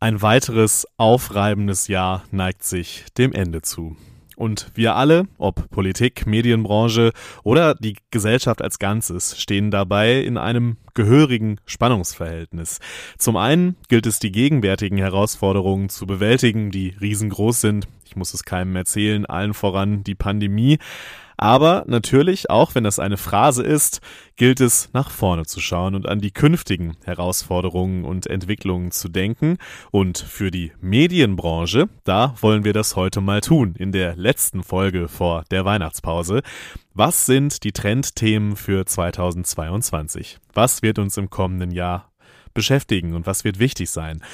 Ein weiteres aufreibendes Jahr neigt sich dem Ende zu. Und wir alle, ob Politik, Medienbranche oder die Gesellschaft als Ganzes, stehen dabei in einem gehörigen Spannungsverhältnis. Zum einen gilt es, die gegenwärtigen Herausforderungen zu bewältigen, die riesengroß sind. Ich muss es keinem erzählen, allen voran die Pandemie. Aber natürlich, auch wenn das eine Phrase ist, gilt es nach vorne zu schauen und an die künftigen Herausforderungen und Entwicklungen zu denken. Und für die Medienbranche, da wollen wir das heute mal tun, in der letzten Folge vor der Weihnachtspause. Was sind die Trendthemen für 2022? Was wird uns im kommenden Jahr beschäftigen und was wird wichtig sein?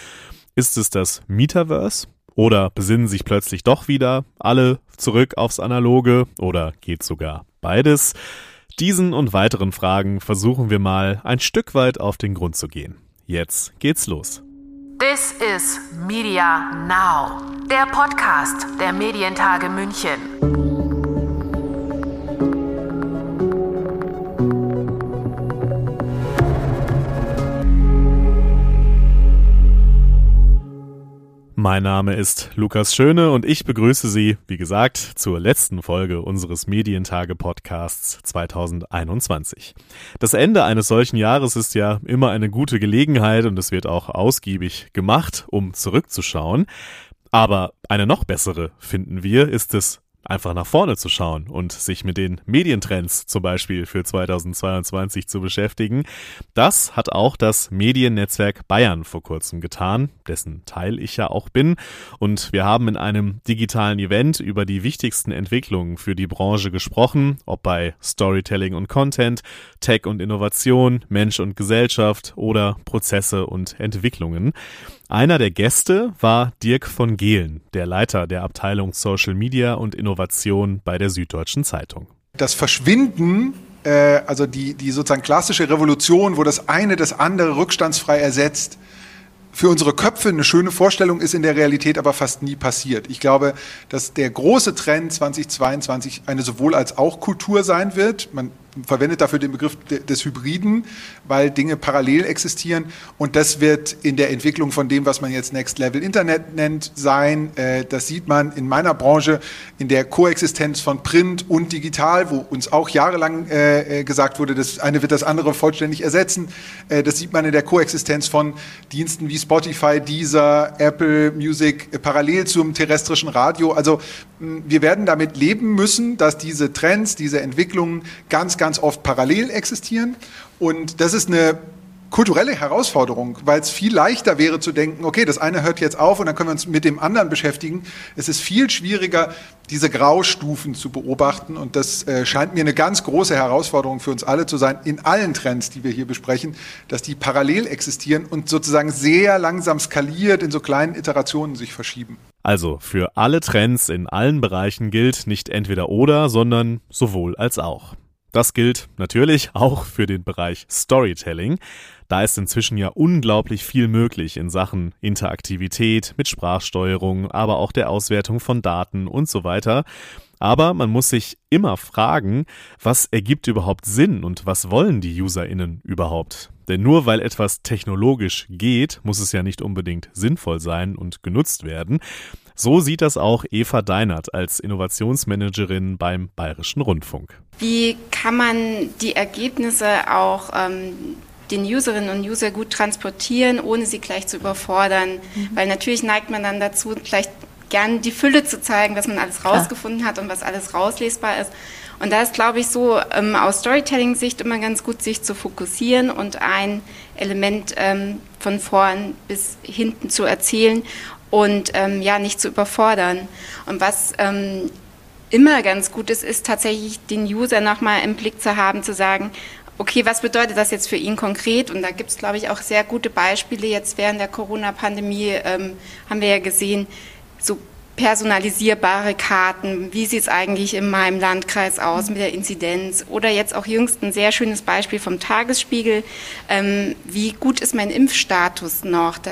Ist es das Metaverse? Oder besinnen sich plötzlich doch wieder alle zurück aufs Analoge? Oder geht sogar beides? Diesen und weiteren Fragen versuchen wir mal ein Stück weit auf den Grund zu gehen. Jetzt geht's los. This is Media Now, der Podcast der Medientage München. Mein Name ist Lukas Schöne und ich begrüße Sie, wie gesagt, zur letzten Folge unseres Medientage-Podcasts 2021. Das Ende eines solchen Jahres ist ja immer eine gute Gelegenheit und es wird auch ausgiebig gemacht, um zurückzuschauen. Aber eine noch bessere, finden wir, ist es, einfach nach vorne zu schauen und sich mit den Medientrends zum Beispiel für 2022 zu beschäftigen. Das hat auch das Mediennetzwerk Bayern vor kurzem getan, dessen Teil ich ja auch bin. Und wir haben in einem digitalen Event über die wichtigsten Entwicklungen für die Branche gesprochen, ob bei Storytelling und Content, Tech und Innovation, Mensch und Gesellschaft oder Prozesse und Entwicklungen. Einer der Gäste war Dirk von Gehlen, der Leiter der Abteilung Social Media und Innovation bei der Süddeutschen Zeitung. Das Verschwinden äh, also die, die sozusagen klassische Revolution, wo das eine das andere rückstandsfrei ersetzt, für unsere Köpfe eine schöne Vorstellung ist in der Realität aber fast nie passiert. Ich glaube, dass der große Trend 2022 eine sowohl als auch Kultur sein wird. Man verwendet dafür den Begriff des Hybriden, weil Dinge parallel existieren. Und das wird in der Entwicklung von dem, was man jetzt Next Level Internet nennt, sein. Äh, das sieht man in meiner Branche in der Koexistenz von Print und Digital, wo uns auch jahrelang äh, äh, gesagt wurde, das eine wird das andere vollständig ersetzen. Das sieht man in der Koexistenz von Diensten wie Spotify, Deezer, Apple Music parallel zum terrestrischen Radio. Also wir werden damit leben müssen, dass diese Trends, diese Entwicklungen ganz, ganz oft parallel existieren. Und das ist eine kulturelle Herausforderung, weil es viel leichter wäre zu denken, okay, das eine hört jetzt auf und dann können wir uns mit dem anderen beschäftigen. Es ist viel schwieriger, diese Graustufen zu beobachten und das äh, scheint mir eine ganz große Herausforderung für uns alle zu sein, in allen Trends, die wir hier besprechen, dass die parallel existieren und sozusagen sehr langsam skaliert in so kleinen Iterationen sich verschieben. Also für alle Trends in allen Bereichen gilt nicht entweder oder, sondern sowohl als auch. Das gilt natürlich auch für den Bereich Storytelling. Da ist inzwischen ja unglaublich viel möglich in Sachen Interaktivität mit Sprachsteuerung, aber auch der Auswertung von Daten und so weiter. Aber man muss sich immer fragen, was ergibt überhaupt Sinn und was wollen die UserInnen überhaupt? Denn nur weil etwas technologisch geht, muss es ja nicht unbedingt sinnvoll sein und genutzt werden. So sieht das auch Eva Deinert als Innovationsmanagerin beim Bayerischen Rundfunk. Wie kann man die Ergebnisse auch ähm, den Userinnen und User gut transportieren, ohne sie gleich zu überfordern? Mhm. Weil natürlich neigt man dann dazu, vielleicht gern die Fülle zu zeigen, was man alles rausgefunden hat und was alles rauslesbar ist. Und da ist, glaube ich, so ähm, aus Storytelling-Sicht immer ganz gut, sich zu fokussieren und ein Element ähm, von vorn bis hinten zu erzählen und ähm, ja, nicht zu überfordern. Und was ähm, immer ganz gut ist, ist tatsächlich den User nochmal im Blick zu haben, zu sagen, okay, was bedeutet das jetzt für ihn konkret? Und da gibt es, glaube ich, auch sehr gute Beispiele. Jetzt während der Corona-Pandemie ähm, haben wir ja gesehen, so personalisierbare Karten, wie sieht es eigentlich in meinem Landkreis aus mit der Inzidenz oder jetzt auch jüngst ein sehr schönes Beispiel vom Tagesspiegel, ähm, wie gut ist mein Impfstatus noch? Da,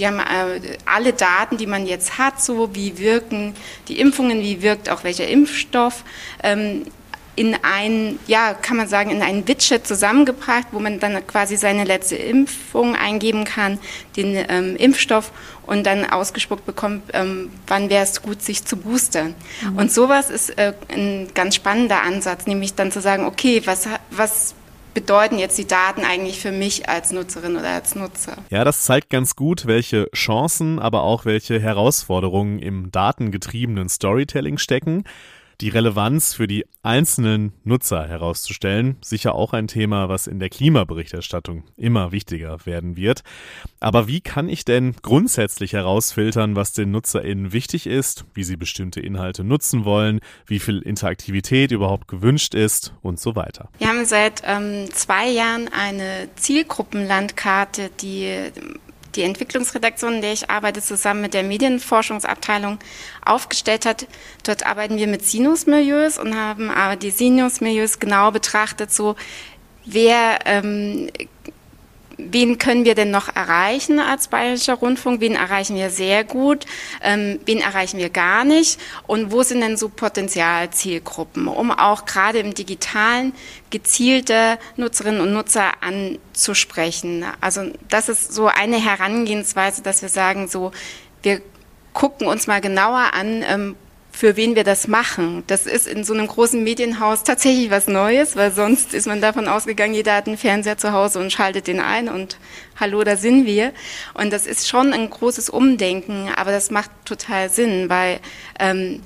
die haben äh, alle Daten, die man jetzt hat, so wie wirken die Impfungen, wie wirkt auch welcher Impfstoff. Ähm, in ein, ja, kann man sagen, in ein Widget zusammengebracht, wo man dann quasi seine letzte Impfung eingeben kann, den ähm, Impfstoff und dann ausgespuckt bekommt, ähm, wann wäre es gut, sich zu boostern. Mhm. Und sowas ist äh, ein ganz spannender Ansatz, nämlich dann zu sagen, okay, was, was bedeuten jetzt die Daten eigentlich für mich als Nutzerin oder als Nutzer? Ja, das zeigt ganz gut, welche Chancen, aber auch welche Herausforderungen im datengetriebenen Storytelling stecken die Relevanz für die einzelnen Nutzer herauszustellen. Sicher auch ein Thema, was in der Klimaberichterstattung immer wichtiger werden wird. Aber wie kann ich denn grundsätzlich herausfiltern, was den NutzerInnen wichtig ist, wie sie bestimmte Inhalte nutzen wollen, wie viel Interaktivität überhaupt gewünscht ist und so weiter? Wir haben seit ähm, zwei Jahren eine Zielgruppenlandkarte, die die Entwicklungsredaktion, in der ich arbeite, zusammen mit der Medienforschungsabteilung aufgestellt hat. Dort arbeiten wir mit Sinusmilieus und haben aber die Sinusmilieus genau betrachtet, so wer ähm, wen können wir denn noch erreichen als Bayerischer Rundfunk? Wen erreichen wir sehr gut? Ähm, wen erreichen wir gar nicht? Und wo sind denn so Potenzialzielgruppen, um auch gerade im digitalen gezielte Nutzerinnen und Nutzer anzusprechen? Also das ist so eine Herangehensweise, dass wir sagen, so wir gucken uns mal genauer an, ähm, für wen wir das machen. Das ist in so einem großen Medienhaus tatsächlich was Neues, weil sonst ist man davon ausgegangen, jeder hat einen Fernseher zu Hause und schaltet den ein und hallo, da sind wir. Und das ist schon ein großes Umdenken, aber das macht total Sinn, weil ähm,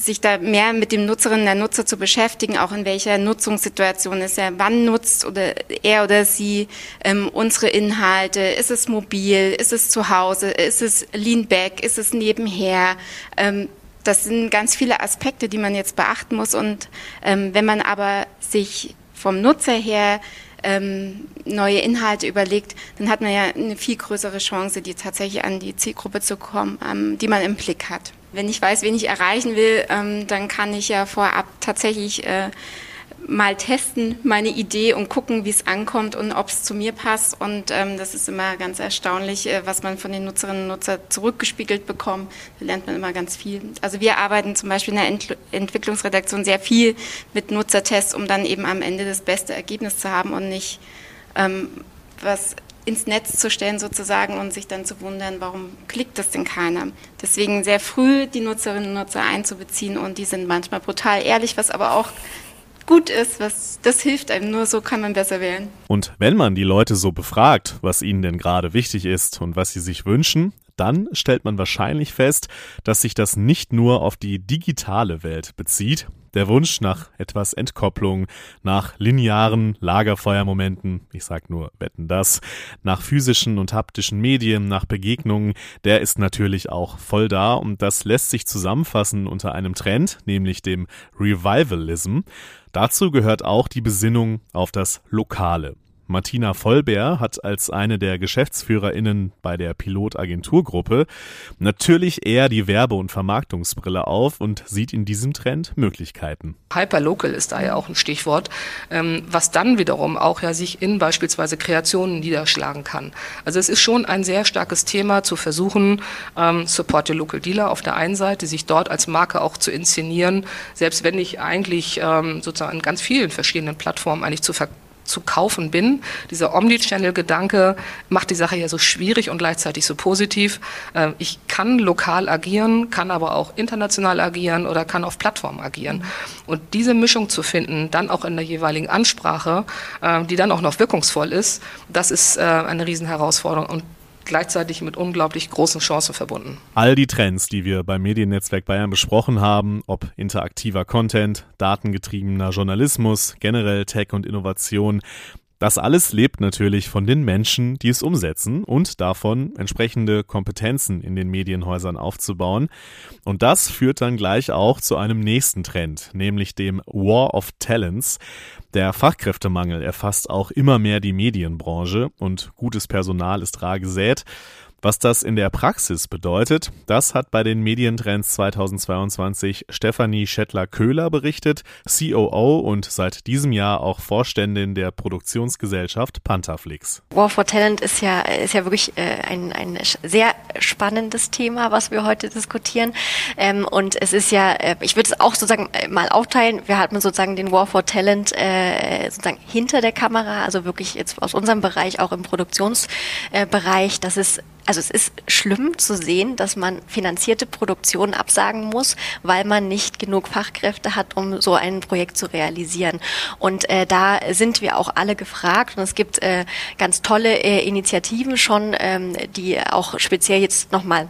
sich da mehr mit dem Nutzerinnen der Nutzer zu beschäftigen, auch in welcher Nutzungssituation ist er, wann nutzt oder er oder sie ähm, unsere Inhalte, ist es mobil, ist es zu Hause, ist es lean back, ist es nebenher, ähm, das sind ganz viele Aspekte, die man jetzt beachten muss. Und ähm, wenn man aber sich vom Nutzer her ähm, neue Inhalte überlegt, dann hat man ja eine viel größere Chance, die tatsächlich an die Zielgruppe zu kommen, ähm, die man im Blick hat. Wenn ich weiß, wen ich erreichen will, ähm, dann kann ich ja vorab tatsächlich äh, mal testen, meine Idee und gucken, wie es ankommt und ob es zu mir passt. Und ähm, das ist immer ganz erstaunlich, äh, was man von den Nutzerinnen und Nutzern zurückgespiegelt bekommt. Da lernt man immer ganz viel. Also wir arbeiten zum Beispiel in der Ent Entwicklungsredaktion sehr viel mit Nutzertests, um dann eben am Ende das beste Ergebnis zu haben und nicht ähm, was ins Netz zu stellen sozusagen und sich dann zu wundern, warum klickt das denn keiner. Deswegen sehr früh die Nutzerinnen und Nutzer einzubeziehen und die sind manchmal brutal ehrlich, was aber auch gut ist, was das hilft einem. Nur so kann man besser wählen. Und wenn man die Leute so befragt, was ihnen denn gerade wichtig ist und was sie sich wünschen, dann stellt man wahrscheinlich fest, dass sich das nicht nur auf die digitale Welt bezieht. Der Wunsch nach etwas Entkopplung, nach linearen Lagerfeuermomenten, ich sag nur wetten das, nach physischen und haptischen Medien, nach Begegnungen, der ist natürlich auch voll da und das lässt sich zusammenfassen unter einem Trend, nämlich dem Revivalism. Dazu gehört auch die Besinnung auf das Lokale. Martina Vollbär hat als eine der GeschäftsführerInnen bei der Pilotagenturgruppe natürlich eher die Werbe- und Vermarktungsbrille auf und sieht in diesem Trend Möglichkeiten. Hyperlocal ist da ja auch ein Stichwort, ähm, was dann wiederum auch ja sich in beispielsweise Kreationen niederschlagen kann. Also es ist schon ein sehr starkes Thema zu versuchen, ähm, Support your Local Dealer auf der einen Seite, sich dort als Marke auch zu inszenieren, selbst wenn ich eigentlich ähm, sozusagen an ganz vielen verschiedenen Plattformen eigentlich zu ver zu kaufen bin. Dieser Omnichannel-Gedanke macht die Sache ja so schwierig und gleichzeitig so positiv. Ähm, ich kann lokal agieren, kann aber auch international agieren oder kann auf Plattformen agieren. Und diese Mischung zu finden, dann auch in der jeweiligen Ansprache, ähm, die dann auch noch wirkungsvoll ist, das ist äh, eine Riesenherausforderung. Und gleichzeitig mit unglaublich großen Chancen verbunden. All die Trends, die wir beim Mediennetzwerk Bayern besprochen haben, ob interaktiver Content, datengetriebener Journalismus, generell Tech und Innovation, das alles lebt natürlich von den Menschen, die es umsetzen und davon, entsprechende Kompetenzen in den Medienhäusern aufzubauen. Und das führt dann gleich auch zu einem nächsten Trend, nämlich dem War of Talents. Der Fachkräftemangel erfasst auch immer mehr die Medienbranche und gutes Personal ist rar gesät. Was das in der Praxis bedeutet, das hat bei den Medientrends 2022 Stefanie Schettler-Köhler berichtet, COO und seit diesem Jahr auch Vorständin der Produktionsgesellschaft Pantherflix. War for Talent ist ja, ist ja wirklich äh, ein, ein sehr spannendes Thema, was wir heute diskutieren. Ähm, und es ist ja, äh, ich würde es auch sozusagen äh, mal aufteilen. Wir hatten sozusagen den War for Talent sozusagen hinter der Kamera, also wirklich jetzt aus unserem Bereich, auch im Produktionsbereich. Das ist also es ist schlimm zu sehen, dass man finanzierte Produktionen absagen muss, weil man nicht genug Fachkräfte hat, um so ein Projekt zu realisieren. Und äh, da sind wir auch alle gefragt und es gibt äh, ganz tolle äh, Initiativen schon, ähm, die auch speziell jetzt nochmal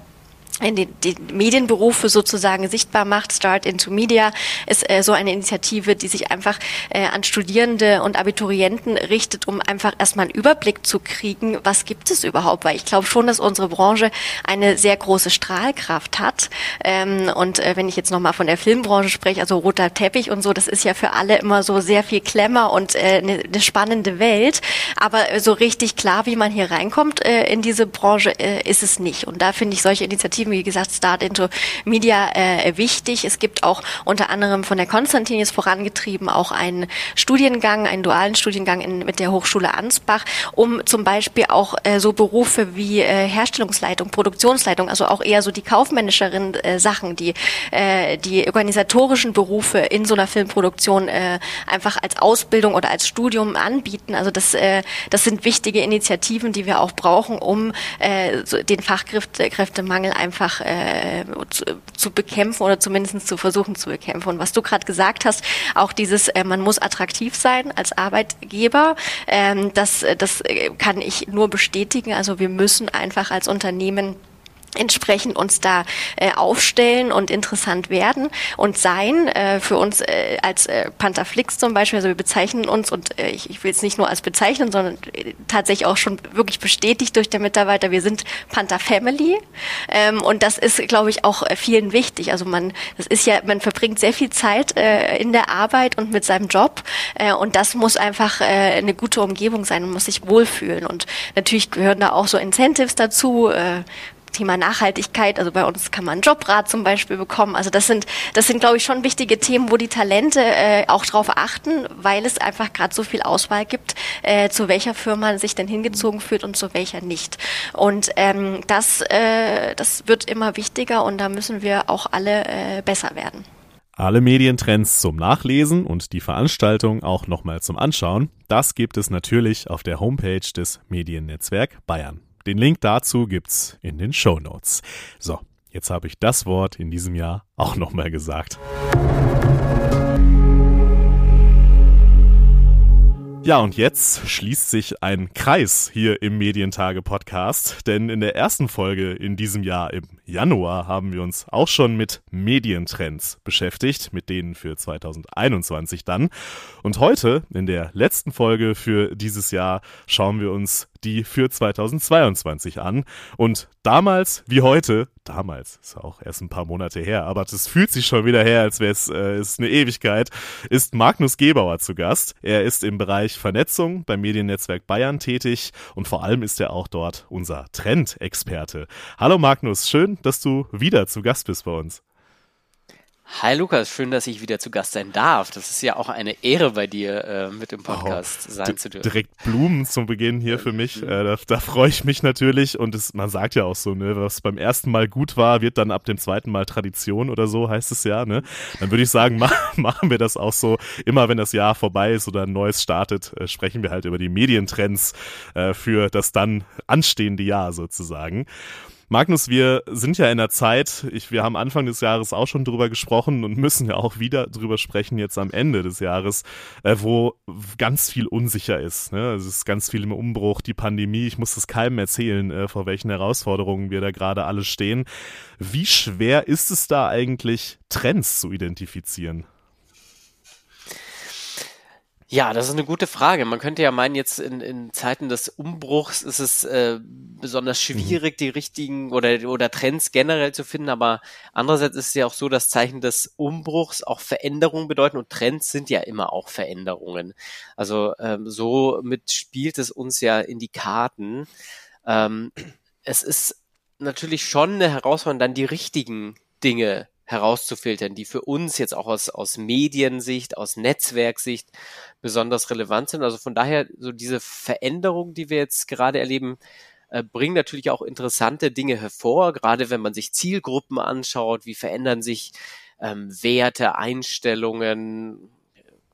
in die, die Medienberufe sozusagen sichtbar macht. Start into Media ist äh, so eine Initiative, die sich einfach äh, an Studierende und Abiturienten richtet, um einfach erstmal einen Überblick zu kriegen, was gibt es überhaupt. Weil ich glaube schon, dass unsere Branche eine sehr große Strahlkraft hat. Ähm, und äh, wenn ich jetzt nochmal von der Filmbranche spreche, also roter Teppich und so, das ist ja für alle immer so sehr viel Klemmer und äh, eine, eine spannende Welt. Aber äh, so richtig klar, wie man hier reinkommt äh, in diese Branche, ist es nicht. Und da finde ich solche Initiativen Initiativen, wie gesagt, Start into Media äh, wichtig. Es gibt auch unter anderem von der Konstantin jetzt vorangetrieben auch einen Studiengang, einen dualen Studiengang in, mit der Hochschule Ansbach, um zum Beispiel auch äh, so Berufe wie äh, Herstellungsleitung, Produktionsleitung, also auch eher so die kaufmännischeren äh, Sachen, die äh, die organisatorischen Berufe in so einer Filmproduktion äh, einfach als Ausbildung oder als Studium anbieten. Also das, äh, das sind wichtige Initiativen, die wir auch brauchen, um äh, so den Fachkräftemangel einfach einfach äh, zu, zu, bekämpfen oder zumindest zu versuchen zu bekämpfen. Und was du gerade gesagt hast, auch dieses, äh, man muss attraktiv sein als Arbeitgeber, ähm, das, das kann ich nur bestätigen. Also wir müssen einfach als Unternehmen entsprechend uns da äh, aufstellen und interessant werden und sein. Äh, für uns äh, als äh, Pantherflix zum Beispiel, also wir bezeichnen uns und äh, ich, ich will es nicht nur als bezeichnen, sondern äh, tatsächlich auch schon wirklich bestätigt durch den Mitarbeiter, wir sind Panther Family ähm, und das ist, glaube ich, auch äh, vielen wichtig. Also man, das ist ja, man verbringt sehr viel Zeit äh, in der Arbeit und mit seinem Job äh, und das muss einfach äh, eine gute Umgebung sein und muss sich wohlfühlen und natürlich gehören da auch so Incentives dazu, äh, Thema Nachhaltigkeit, also bei uns kann man Jobrat zum Beispiel bekommen. Also das sind, das sind, glaube ich, schon wichtige Themen, wo die Talente äh, auch darauf achten, weil es einfach gerade so viel Auswahl gibt, äh, zu welcher Firma sich denn hingezogen fühlt und zu welcher nicht. Und ähm, das, äh, das wird immer wichtiger und da müssen wir auch alle äh, besser werden. Alle Medientrends zum Nachlesen und die Veranstaltung auch nochmal zum Anschauen, das gibt es natürlich auf der Homepage des Mediennetzwerk Bayern. Den Link dazu gibt's in den Show Notes. So, jetzt habe ich das Wort in diesem Jahr auch nochmal gesagt. Ja, und jetzt schließt sich ein Kreis hier im Medientage-Podcast, denn in der ersten Folge in diesem Jahr im Januar haben wir uns auch schon mit Medientrends beschäftigt, mit denen für 2021 dann. Und heute, in der letzten Folge für dieses Jahr, schauen wir uns die für 2022 an. Und damals wie heute, damals ist auch erst ein paar Monate her, aber das fühlt sich schon wieder her, als wäre es äh, ist eine Ewigkeit, ist Magnus Gebauer zu Gast. Er ist im Bereich Vernetzung beim Mediennetzwerk Bayern tätig und vor allem ist er auch dort unser Trendexperte. Hallo Magnus, schön, dass du wieder zu Gast bist bei uns. Hi Lukas, schön, dass ich wieder zu Gast sein darf. Das ist ja auch eine Ehre bei dir, äh, mit im Podcast wow. sein zu dürfen. Direkt Blumen zum Beginn hier für mich. Äh, da, da freue ich mich natürlich. Und es, man sagt ja auch so, ne, was beim ersten Mal gut war, wird dann ab dem zweiten Mal Tradition oder so, heißt es ja. Ne? Dann würde ich sagen, mach, machen wir das auch so. Immer wenn das Jahr vorbei ist oder ein neues startet, äh, sprechen wir halt über die Medientrends äh, für das dann anstehende Jahr sozusagen. Magnus, wir sind ja in der Zeit, ich, wir haben Anfang des Jahres auch schon drüber gesprochen und müssen ja auch wieder drüber sprechen jetzt am Ende des Jahres, äh, wo ganz viel unsicher ist. Ne? Es ist ganz viel im Umbruch, die Pandemie. Ich muss das keinem erzählen, äh, vor welchen Herausforderungen wir da gerade alle stehen. Wie schwer ist es da eigentlich, Trends zu identifizieren? Ja, das ist eine gute Frage. Man könnte ja meinen, jetzt in, in Zeiten des Umbruchs ist es äh, besonders mhm. schwierig, die richtigen oder, oder Trends generell zu finden, aber andererseits ist es ja auch so, dass Zeichen des Umbruchs auch Veränderungen bedeuten und Trends sind ja immer auch Veränderungen. Also ähm, so mit spielt es uns ja in die Karten. Ähm, es ist natürlich schon eine Herausforderung, dann die richtigen Dinge herauszufiltern, die für uns jetzt auch aus, aus Mediensicht, aus Netzwerksicht besonders relevant sind. Also von daher so diese Veränderung, die wir jetzt gerade erleben, äh, bringen natürlich auch interessante Dinge hervor, gerade wenn man sich Zielgruppen anschaut, wie verändern sich ähm, Werte, Einstellungen,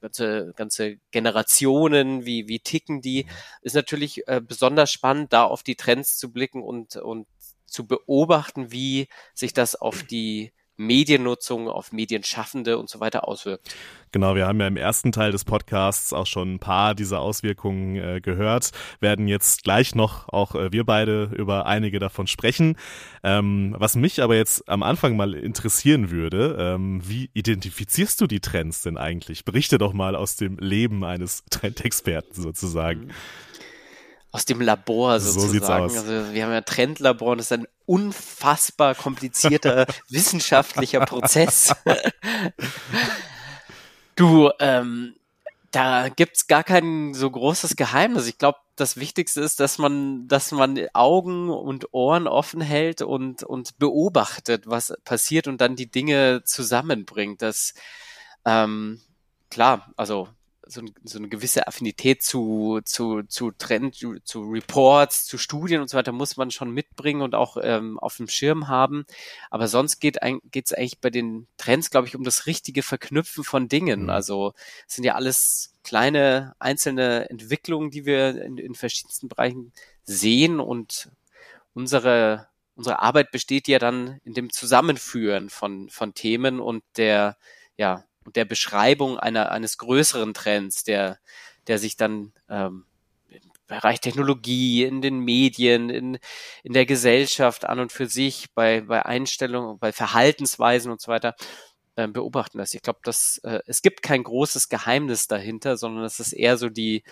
ganze, ganze Generationen, wie, wie ticken die, ist natürlich äh, besonders spannend, da auf die Trends zu blicken und, und zu beobachten, wie sich das auf die Mediennutzung, auf Medienschaffende und so weiter auswirkt. Genau, wir haben ja im ersten Teil des Podcasts auch schon ein paar dieser Auswirkungen äh, gehört, werden jetzt gleich noch auch äh, wir beide über einige davon sprechen. Ähm, was mich aber jetzt am Anfang mal interessieren würde, ähm, wie identifizierst du die Trends denn eigentlich? Berichte doch mal aus dem Leben eines Trendexperten sozusagen. Mhm aus dem Labor sozusagen. So sieht's aus. Also wir haben ja Trendlabor und das ist ein unfassbar komplizierter wissenschaftlicher Prozess. du, ähm, da gibt's gar kein so großes Geheimnis. Ich glaube, das Wichtigste ist, dass man, dass man Augen und Ohren offen hält und, und beobachtet, was passiert und dann die Dinge zusammenbringt. Das, ähm, klar, also so, so eine gewisse Affinität zu, zu, zu Trend, zu, zu Reports, zu Studien und so weiter muss man schon mitbringen und auch ähm, auf dem Schirm haben. Aber sonst geht es eigentlich bei den Trends, glaube ich, um das richtige Verknüpfen von Dingen. Mhm. Also es sind ja alles kleine einzelne Entwicklungen, die wir in, in verschiedensten Bereichen sehen und unsere unsere Arbeit besteht ja dann in dem Zusammenführen von von Themen und der ja der Beschreibung einer, eines größeren Trends, der, der sich dann ähm, im Bereich Technologie, in den Medien, in, in der Gesellschaft an und für sich, bei, bei Einstellungen, bei Verhaltensweisen und so weiter äh, beobachten lässt. Ich glaube, dass äh, es gibt kein großes Geheimnis dahinter, sondern es ist eher so die,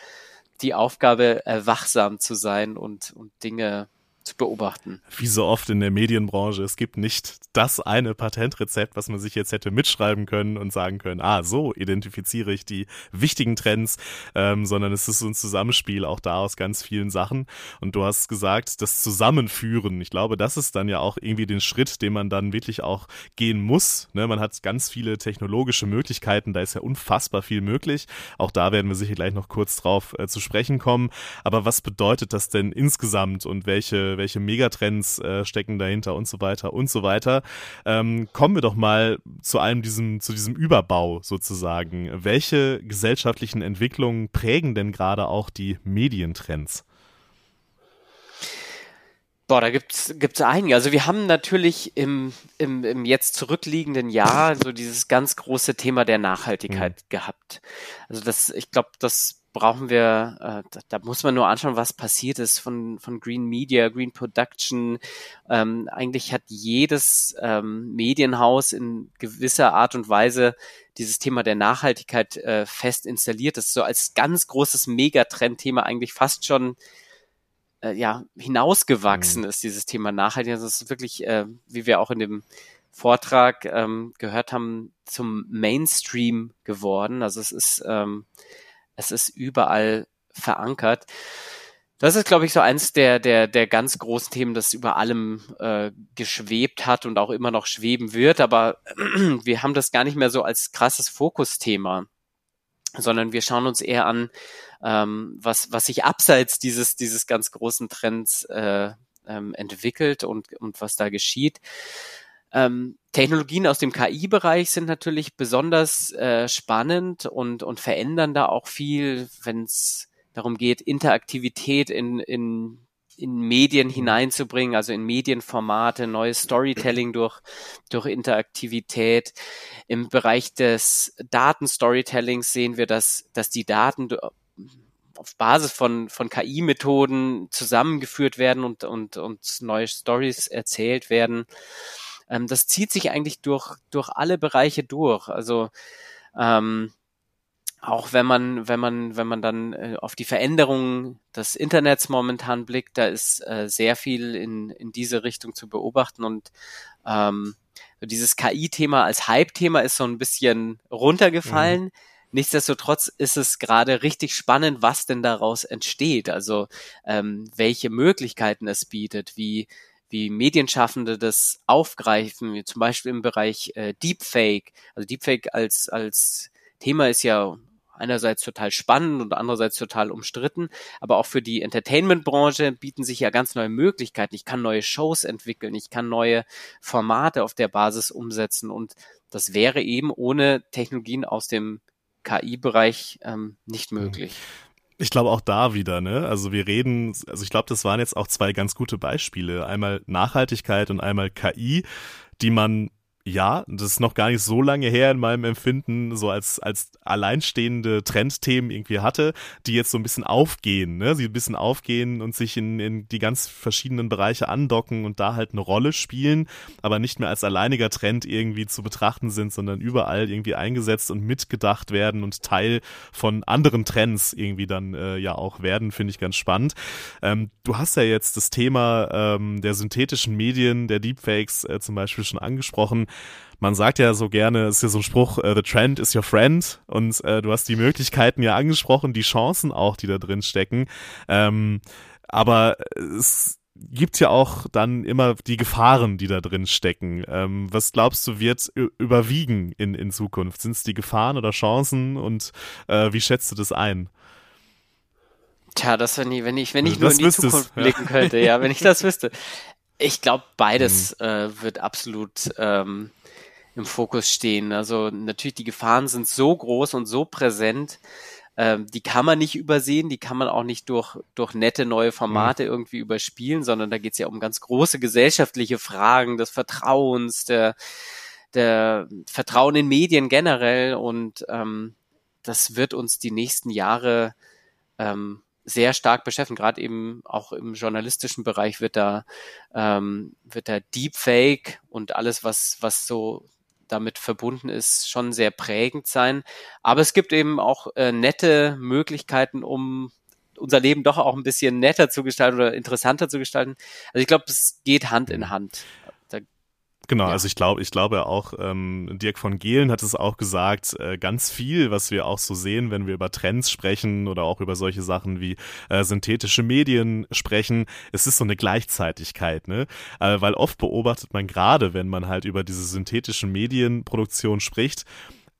die Aufgabe, äh, wachsam zu sein und, und Dinge zu beobachten. Wie so oft in der Medienbranche, es gibt nicht das eine Patentrezept, was man sich jetzt hätte mitschreiben können und sagen können, ah, so identifiziere ich die wichtigen Trends, ähm, sondern es ist so ein Zusammenspiel auch da aus ganz vielen Sachen. Und du hast gesagt, das Zusammenführen, ich glaube, das ist dann ja auch irgendwie den Schritt, den man dann wirklich auch gehen muss. Ne? Man hat ganz viele technologische Möglichkeiten, da ist ja unfassbar viel möglich. Auch da werden wir sicher gleich noch kurz drauf äh, zu sprechen kommen. Aber was bedeutet das denn insgesamt und welche welche, Megatrends äh, stecken dahinter und so weiter und so weiter. Ähm, kommen wir doch mal zu einem diesem, zu diesem Überbau sozusagen. Welche gesellschaftlichen Entwicklungen prägen denn gerade auch die Medientrends? Boah, da gibt's gibt's einige. Also wir haben natürlich im, im, im jetzt zurückliegenden Jahr so dieses ganz große Thema der Nachhaltigkeit mhm. gehabt. Also das, ich glaube, das brauchen wir, äh, da, da, muss man nur anschauen, was passiert ist von, von Green Media, Green Production. Ähm, eigentlich hat jedes ähm, Medienhaus in gewisser Art und Weise dieses Thema der Nachhaltigkeit äh, fest installiert. Das ist so als ganz großes Megatrendthema eigentlich fast schon äh, ja hinausgewachsen mhm. ist, dieses Thema Nachhaltigkeit. Das ist wirklich, äh, wie wir auch in dem Vortrag ähm, gehört haben, zum Mainstream geworden. Also es ist ähm, es ist überall verankert. Das ist, glaube ich, so eins der, der, der ganz großen Themen, das über allem äh, geschwebt hat und auch immer noch schweben wird. Aber wir haben das gar nicht mehr so als krasses Fokusthema, sondern wir schauen uns eher an, ähm, was, was sich abseits dieses, dieses ganz großen Trends äh, ähm, entwickelt und, und was da geschieht. Ähm, Technologien aus dem KI-Bereich sind natürlich besonders äh, spannend und, und verändern da auch viel, wenn es darum geht, Interaktivität in, in, in Medien mhm. hineinzubringen, also in Medienformate, neues Storytelling durch, durch Interaktivität. Im Bereich des Datenstorytellings sehen wir, dass, dass die Daten auf Basis von, von KI-Methoden zusammengeführt werden und, und, und neue Stories erzählt werden ähm, das zieht sich eigentlich durch, durch alle Bereiche durch. Also ähm, auch wenn man, wenn man, wenn man dann äh, auf die Veränderungen des Internets momentan blickt, da ist äh, sehr viel in, in diese Richtung zu beobachten und ähm, dieses KI-Thema als Hype-Thema ist so ein bisschen runtergefallen. Mhm. Nichtsdestotrotz ist es gerade richtig spannend, was denn daraus entsteht. Also ähm, welche Möglichkeiten es bietet, wie wie Medienschaffende das aufgreifen, wie zum Beispiel im Bereich äh, Deepfake. Also Deepfake als, als Thema ist ja einerseits total spannend und andererseits total umstritten, aber auch für die Entertainment-Branche bieten sich ja ganz neue Möglichkeiten. Ich kann neue Shows entwickeln, ich kann neue Formate auf der Basis umsetzen und das wäre eben ohne Technologien aus dem KI-Bereich ähm, nicht möglich. Ich glaube auch da wieder, ne? Also wir reden, also ich glaube, das waren jetzt auch zwei ganz gute Beispiele. Einmal Nachhaltigkeit und einmal KI, die man ja, das ist noch gar nicht so lange her in meinem Empfinden, so als, als alleinstehende Trendthemen irgendwie hatte, die jetzt so ein bisschen aufgehen, ne? Sie ein bisschen aufgehen und sich in, in die ganz verschiedenen Bereiche andocken und da halt eine Rolle spielen, aber nicht mehr als alleiniger Trend irgendwie zu betrachten sind, sondern überall irgendwie eingesetzt und mitgedacht werden und Teil von anderen Trends irgendwie dann äh, ja auch werden, finde ich ganz spannend. Ähm, du hast ja jetzt das Thema ähm, der synthetischen Medien, der Deepfakes äh, zum Beispiel schon angesprochen man sagt ja so gerne, ist ja so ein Spruch, uh, the trend is your friend und äh, du hast die Möglichkeiten ja angesprochen, die Chancen auch, die da drin stecken. Ähm, aber es gibt ja auch dann immer die Gefahren, die da drin stecken. Ähm, was glaubst du, wird überwiegen in, in Zukunft? Sind es die Gefahren oder Chancen und äh, wie schätzt du das ein? Tja, das wenn ich, wenn ich, wenn ich nur in die Zukunft blicken ja. könnte, ja, wenn ich das wüsste. Ich glaube, beides mhm. äh, wird absolut ähm, im Fokus stehen. Also natürlich, die Gefahren sind so groß und so präsent, ähm, die kann man nicht übersehen, die kann man auch nicht durch, durch nette neue Formate mhm. irgendwie überspielen, sondern da geht es ja um ganz große gesellschaftliche Fragen des Vertrauens, der, der Vertrauen in Medien generell und ähm, das wird uns die nächsten Jahre ähm, sehr stark beschäftigen. Gerade eben auch im journalistischen Bereich wird da ähm, wird da Deepfake und alles, was was so damit verbunden ist, schon sehr prägend sein. Aber es gibt eben auch äh, nette Möglichkeiten, um unser Leben doch auch ein bisschen netter zu gestalten oder interessanter zu gestalten. Also ich glaube, es geht Hand in Hand. Genau, ja. also ich glaube, ich glaube auch, ähm, Dirk von Gehlen hat es auch gesagt, äh, ganz viel, was wir auch so sehen, wenn wir über Trends sprechen oder auch über solche Sachen wie äh, synthetische Medien sprechen, es ist so eine Gleichzeitigkeit, ne? Äh, weil oft beobachtet man gerade, wenn man halt über diese synthetischen Medienproduktion spricht,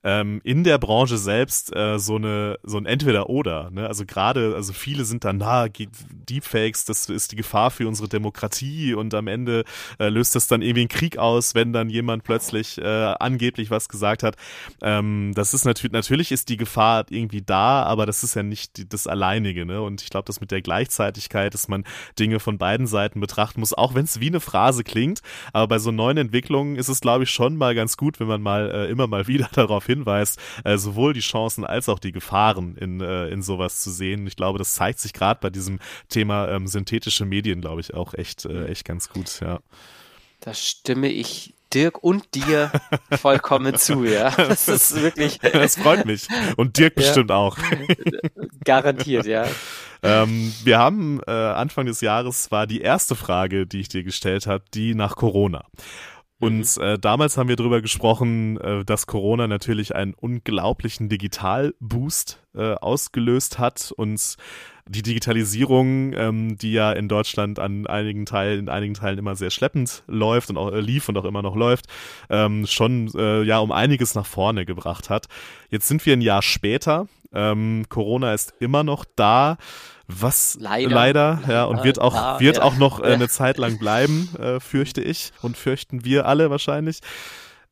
ähm, in der Branche selbst äh, so eine so ein Entweder-Oder. Ne? Also gerade, also viele sind dann, na, Deepfakes, das ist die Gefahr für unsere Demokratie und am Ende äh, löst das dann irgendwie einen Krieg aus, wenn dann jemand plötzlich äh, angeblich was gesagt hat. Ähm, das ist natürlich, natürlich ist die Gefahr irgendwie da, aber das ist ja nicht die, das Alleinige. Ne? Und ich glaube, dass mit der Gleichzeitigkeit, dass man Dinge von beiden Seiten betrachten muss, auch wenn es wie eine Phrase klingt, aber bei so neuen Entwicklungen ist es, glaube ich, schon mal ganz gut, wenn man mal äh, immer mal wieder darauf hinweist, äh, sowohl die Chancen als auch die Gefahren in, äh, in sowas zu sehen. Ich glaube, das zeigt sich gerade bei diesem Thema ähm, synthetische Medien, glaube ich, auch echt, äh, echt ganz gut, ja. Da stimme ich Dirk und dir vollkommen zu, ja. Das ist wirklich. Das freut mich. Und Dirk ja. bestimmt auch. Garantiert, ja. Ähm, wir haben äh, Anfang des Jahres war die erste Frage, die ich dir gestellt habe, die nach Corona. Und mhm. äh, damals haben wir darüber gesprochen, äh, dass Corona natürlich einen unglaublichen Digitalboost äh, ausgelöst hat und die Digitalisierung, ähm, die ja in Deutschland an einigen Teilen, in einigen Teilen immer sehr schleppend läuft und auch äh, lief und auch immer noch läuft, ähm, schon äh, ja um einiges nach vorne gebracht hat. Jetzt sind wir ein Jahr später. Ähm, Corona ist immer noch da. Was leider, leider ja, und wird auch, ja, wird ja. auch noch äh, eine Zeit lang bleiben, äh, fürchte ich und fürchten wir alle wahrscheinlich.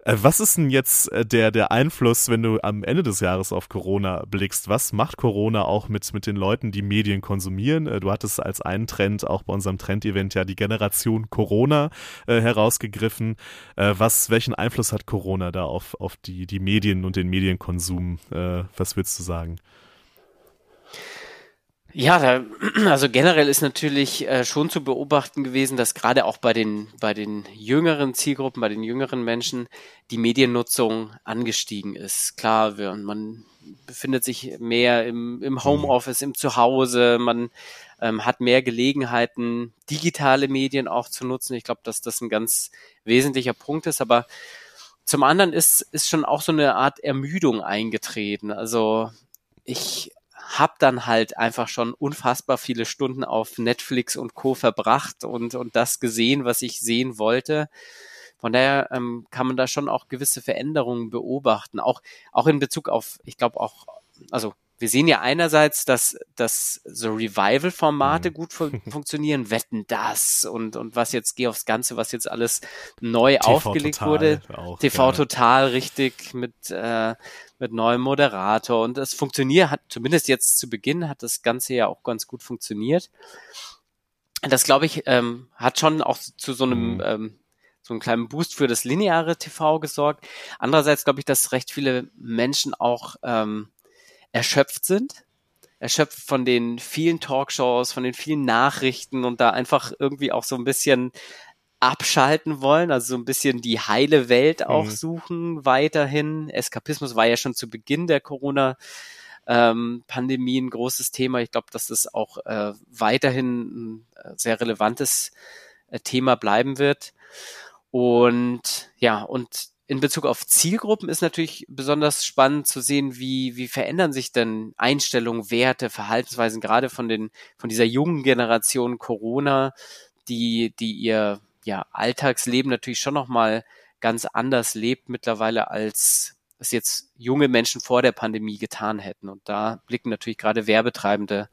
Äh, was ist denn jetzt äh, der, der Einfluss, wenn du am Ende des Jahres auf Corona blickst? Was macht Corona auch mit, mit den Leuten, die Medien konsumieren? Äh, du hattest als einen Trend auch bei unserem Trendevent ja die Generation Corona herausgegriffen. Was, welchen Einfluss hat Corona da auf, auf die, die Medien und den Medienkonsum? Was würdest du sagen? Ja, da, also generell ist natürlich äh, schon zu beobachten gewesen, dass gerade auch bei den, bei den jüngeren Zielgruppen, bei den jüngeren Menschen die Mediennutzung angestiegen ist. Klar, wir, man befindet sich mehr im, im mhm. Homeoffice, im Zuhause, man ähm, hat mehr Gelegenheiten, digitale Medien auch zu nutzen. Ich glaube, dass das ein ganz wesentlicher Punkt ist, aber zum anderen ist, ist schon auch so eine Art Ermüdung eingetreten. Also ich habe dann halt einfach schon unfassbar viele Stunden auf Netflix und Co. verbracht und, und das gesehen, was ich sehen wollte. Von daher ähm, kann man da schon auch gewisse Veränderungen beobachten, auch, auch in Bezug auf, ich glaube auch also wir sehen ja einerseits, dass, dass so Revival-Formate mhm. gut fun funktionieren, Wetten das und, und was jetzt, geh aufs Ganze, was jetzt alles neu TV aufgelegt total wurde. Auch, TV ja. total richtig mit, äh, mit neuem Moderator und das funktioniert, hat zumindest jetzt zu Beginn hat das Ganze ja auch ganz gut funktioniert. Das glaube ich, ähm, hat schon auch zu so einem mhm. ähm, so einen kleinen Boost für das lineare TV gesorgt. Andererseits glaube ich, dass recht viele Menschen auch ähm, erschöpft sind. Erschöpft von den vielen Talkshows, von den vielen Nachrichten und da einfach irgendwie auch so ein bisschen abschalten wollen, also so ein bisschen die heile Welt auch mhm. suchen weiterhin. Eskapismus war ja schon zu Beginn der Corona ähm, Pandemie ein großes Thema. Ich glaube, dass das auch äh, weiterhin ein äh, sehr relevantes äh, Thema bleiben wird. Und ja, und in Bezug auf Zielgruppen ist natürlich besonders spannend zu sehen, wie, wie verändern sich denn Einstellungen, Werte, Verhaltensweisen, gerade von den, von dieser jungen Generation Corona, die, die ihr, ja, Alltagsleben natürlich schon nochmal ganz anders lebt mittlerweile als es jetzt junge Menschen vor der Pandemie getan hätten. Und da blicken natürlich gerade Werbetreibende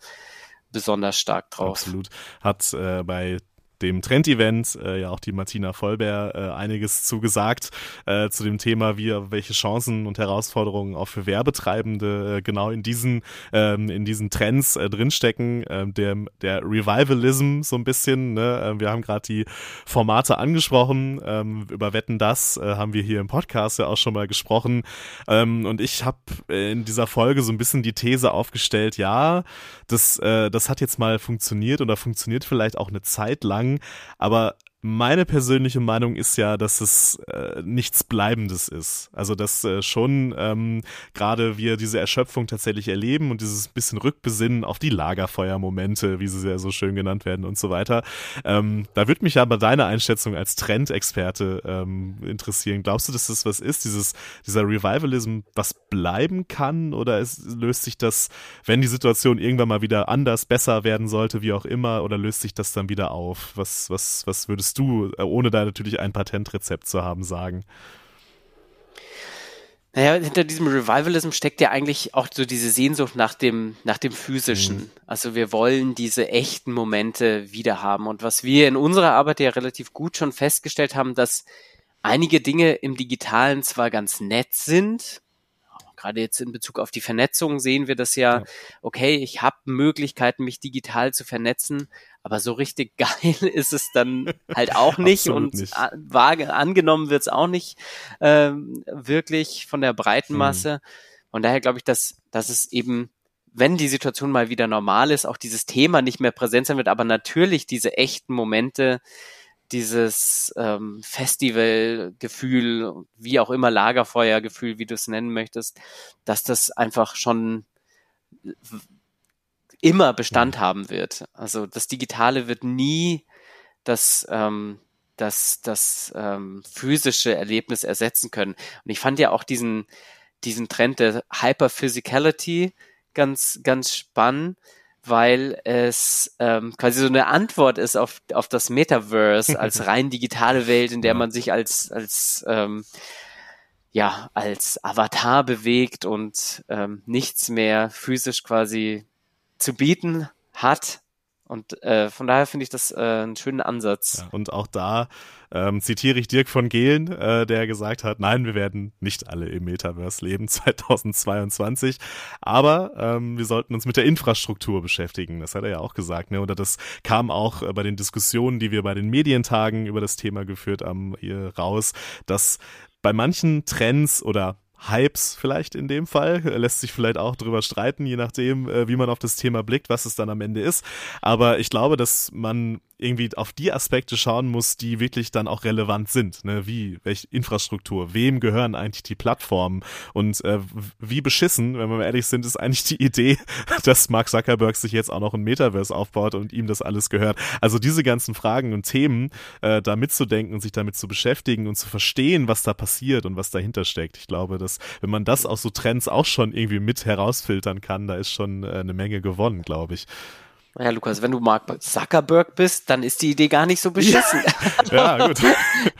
besonders stark drauf. Absolut. Hat äh, bei dem Trend-Event äh, ja auch die Martina Vollbär äh, einiges zugesagt äh, zu dem Thema, wie welche Chancen und Herausforderungen auch für Werbetreibende äh, genau in diesen ähm, in diesen Trends äh, drinstecken. Äh, der der Revivalism so ein bisschen. Ne? Äh, wir haben gerade die Formate angesprochen. Ähm, über Wetten das äh, haben wir hier im Podcast ja auch schon mal gesprochen. Ähm, und ich habe in dieser Folge so ein bisschen die These aufgestellt. Ja, das äh, das hat jetzt mal funktioniert oder funktioniert vielleicht auch eine Zeit lang sagen, aber meine persönliche Meinung ist ja, dass es äh, nichts Bleibendes ist. Also dass äh, schon ähm, gerade wir diese Erschöpfung tatsächlich erleben und dieses bisschen Rückbesinnen auf die Lagerfeuermomente, wie sie ja so schön genannt werden und so weiter. Ähm, da würde mich aber deine Einschätzung als Trendexperte ähm, interessieren. Glaubst du, dass das was ist, dieses, dieser Revivalism, was bleiben kann? Oder es, löst sich das, wenn die Situation irgendwann mal wieder anders, besser werden sollte, wie auch immer, oder löst sich das dann wieder auf? Was, was, was würdest würdest du, äh, ohne da natürlich ein Patentrezept zu haben, sagen? Naja, hinter diesem Revivalism steckt ja eigentlich auch so diese Sehnsucht nach dem, nach dem Physischen. Mhm. Also wir wollen diese echten Momente wieder haben. Und was wir in unserer Arbeit ja relativ gut schon festgestellt haben, dass einige Dinge im Digitalen zwar ganz nett sind, gerade jetzt in Bezug auf die Vernetzung sehen wir das ja, okay, ich habe Möglichkeiten, mich digital zu vernetzen, aber so richtig geil ist es dann halt auch nicht und nicht. vage angenommen wird es auch nicht ähm, wirklich von der breiten hm. Masse. Hm. Und daher glaube ich, dass, dass es eben wenn die Situation mal wieder normal ist, auch dieses Thema nicht mehr präsent sein wird, aber natürlich diese echten Momente, dieses ähm, Festivalgefühl, wie auch immer Lagerfeuergefühl, wie du es nennen möchtest, dass das einfach schon immer Bestand ja. haben wird. Also das Digitale wird nie das, ähm, das, das ähm, physische Erlebnis ersetzen können. Und ich fand ja auch diesen, diesen Trend der Hyperphysicality ganz, ganz spannend weil es ähm, quasi so eine Antwort ist auf, auf das Metaverse als rein digitale Welt, in der man sich als, als ähm, ja, als Avatar bewegt und ähm, nichts mehr physisch quasi zu bieten hat. Und äh, von daher finde ich das äh, einen schönen Ansatz. Ja, und auch da ähm, zitiere ich Dirk von Gehlen, äh, der gesagt hat, nein, wir werden nicht alle im Metaverse leben 2022, aber ähm, wir sollten uns mit der Infrastruktur beschäftigen. Das hat er ja auch gesagt. Ne? Oder das kam auch äh, bei den Diskussionen, die wir bei den Medientagen über das Thema geführt haben, hier raus, dass bei manchen Trends oder Hypes vielleicht in dem Fall. Lässt sich vielleicht auch drüber streiten, je nachdem, äh, wie man auf das Thema blickt, was es dann am Ende ist. Aber ich glaube, dass man irgendwie auf die Aspekte schauen muss, die wirklich dann auch relevant sind. Ne? Wie, welche Infrastruktur, wem gehören eigentlich die Plattformen und äh, wie beschissen, wenn wir mal ehrlich sind, ist eigentlich die Idee, dass Mark Zuckerberg sich jetzt auch noch ein Metaverse aufbaut und ihm das alles gehört. Also diese ganzen Fragen und Themen äh, da mitzudenken und sich damit zu beschäftigen und zu verstehen, was da passiert und was dahinter steckt. Ich glaube, dass wenn man das aus so Trends auch schon irgendwie mit herausfiltern kann, da ist schon äh, eine Menge gewonnen, glaube ich. Ja, Lukas, wenn du Mark Zuckerberg bist, dann ist die Idee gar nicht so beschissen. Ja, ja gut.